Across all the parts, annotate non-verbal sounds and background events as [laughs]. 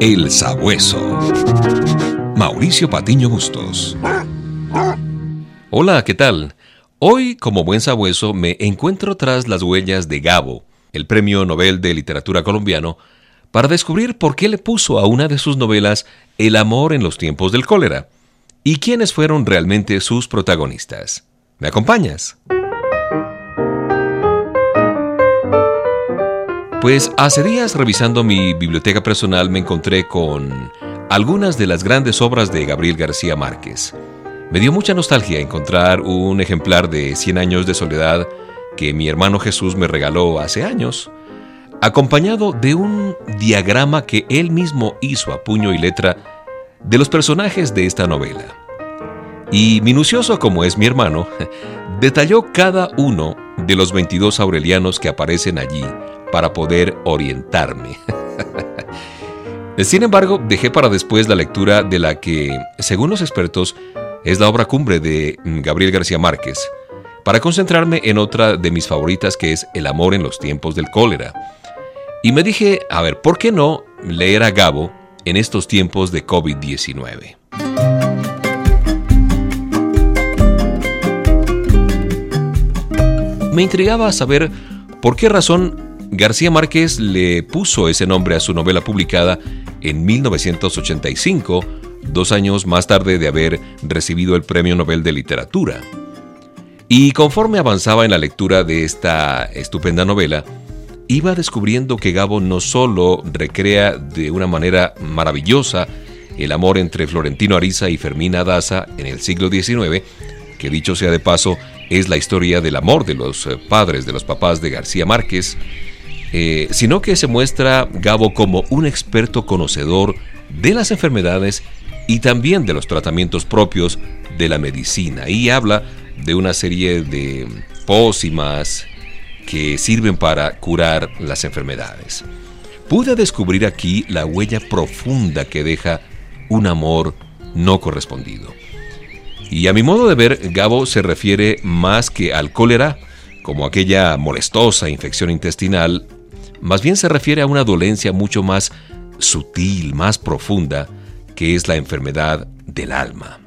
El Sabueso. Mauricio Patiño Bustos. Hola, ¿qué tal? Hoy, como buen sabueso, me encuentro tras las huellas de Gabo, el Premio Nobel de Literatura colombiano, para descubrir por qué le puso a una de sus novelas El amor en los tiempos del cólera y quiénes fueron realmente sus protagonistas. ¿Me acompañas? Pues hace días revisando mi biblioteca personal me encontré con algunas de las grandes obras de Gabriel García Márquez. Me dio mucha nostalgia encontrar un ejemplar de Cien años de soledad que mi hermano Jesús me regaló hace años, acompañado de un diagrama que él mismo hizo a puño y letra de los personajes de esta novela. Y minucioso como es mi hermano, [laughs] detalló cada uno de los 22 aurelianos que aparecen allí para poder orientarme. [laughs] Sin embargo, dejé para después la lectura de la que, según los expertos, es la obra cumbre de Gabriel García Márquez, para concentrarme en otra de mis favoritas que es El amor en los tiempos del cólera. Y me dije, a ver, ¿por qué no leer a Gabo en estos tiempos de COVID-19? Me intrigaba saber por qué razón García Márquez le puso ese nombre a su novela publicada en 1985, dos años más tarde de haber recibido el Premio Nobel de Literatura. Y conforme avanzaba en la lectura de esta estupenda novela, iba descubriendo que Gabo no solo recrea de una manera maravillosa el amor entre Florentino Ariza y Fermina Daza en el siglo XIX, que dicho sea de paso, es la historia del amor de los padres de los papás de García Márquez, eh, sino que se muestra Gabo como un experto conocedor de las enfermedades y también de los tratamientos propios de la medicina. Y habla de una serie de pócimas que sirven para curar las enfermedades. Pude descubrir aquí la huella profunda que deja un amor no correspondido. Y a mi modo de ver, Gabo se refiere más que al cólera, como aquella molestosa infección intestinal más bien se refiere a una dolencia mucho más sutil, más profunda, que es la enfermedad del alma.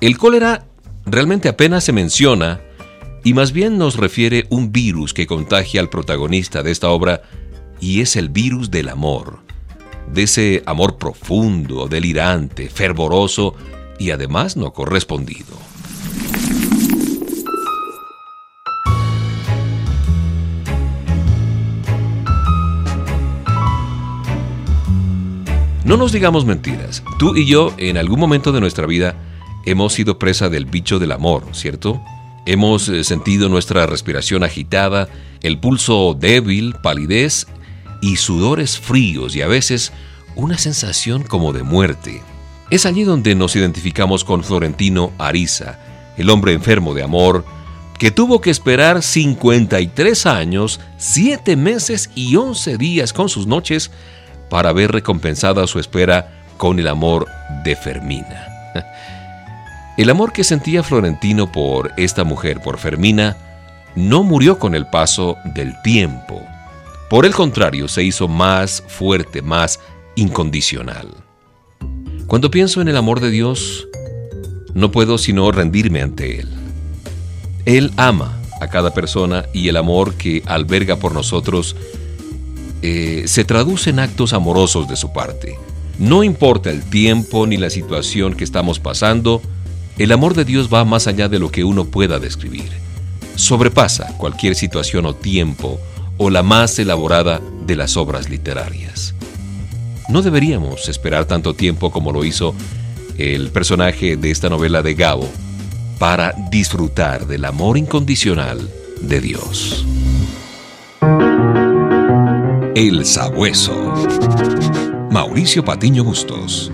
El cólera realmente apenas se menciona y más bien nos refiere un virus que contagia al protagonista de esta obra y es el virus del amor, de ese amor profundo, delirante, fervoroso y además no correspondido. No nos digamos mentiras. Tú y yo, en algún momento de nuestra vida, hemos sido presa del bicho del amor, ¿cierto? Hemos eh, sentido nuestra respiración agitada, el pulso débil, palidez y sudores fríos y a veces una sensación como de muerte. Es allí donde nos identificamos con Florentino Ariza, el hombre enfermo de amor, que tuvo que esperar 53 años, 7 meses y 11 días con sus noches para ver recompensada su espera con el amor de Fermina. El amor que sentía Florentino por esta mujer, por Fermina, no murió con el paso del tiempo. Por el contrario, se hizo más fuerte, más incondicional. Cuando pienso en el amor de Dios, no puedo sino rendirme ante Él. Él ama a cada persona y el amor que alberga por nosotros eh, se traduce en actos amorosos de su parte. No importa el tiempo ni la situación que estamos pasando, el amor de Dios va más allá de lo que uno pueda describir. Sobrepasa cualquier situación o tiempo o la más elaborada de las obras literarias. No deberíamos esperar tanto tiempo como lo hizo el personaje de esta novela de Gabo para disfrutar del amor incondicional de Dios. El Sabueso. Mauricio Patiño Bustos.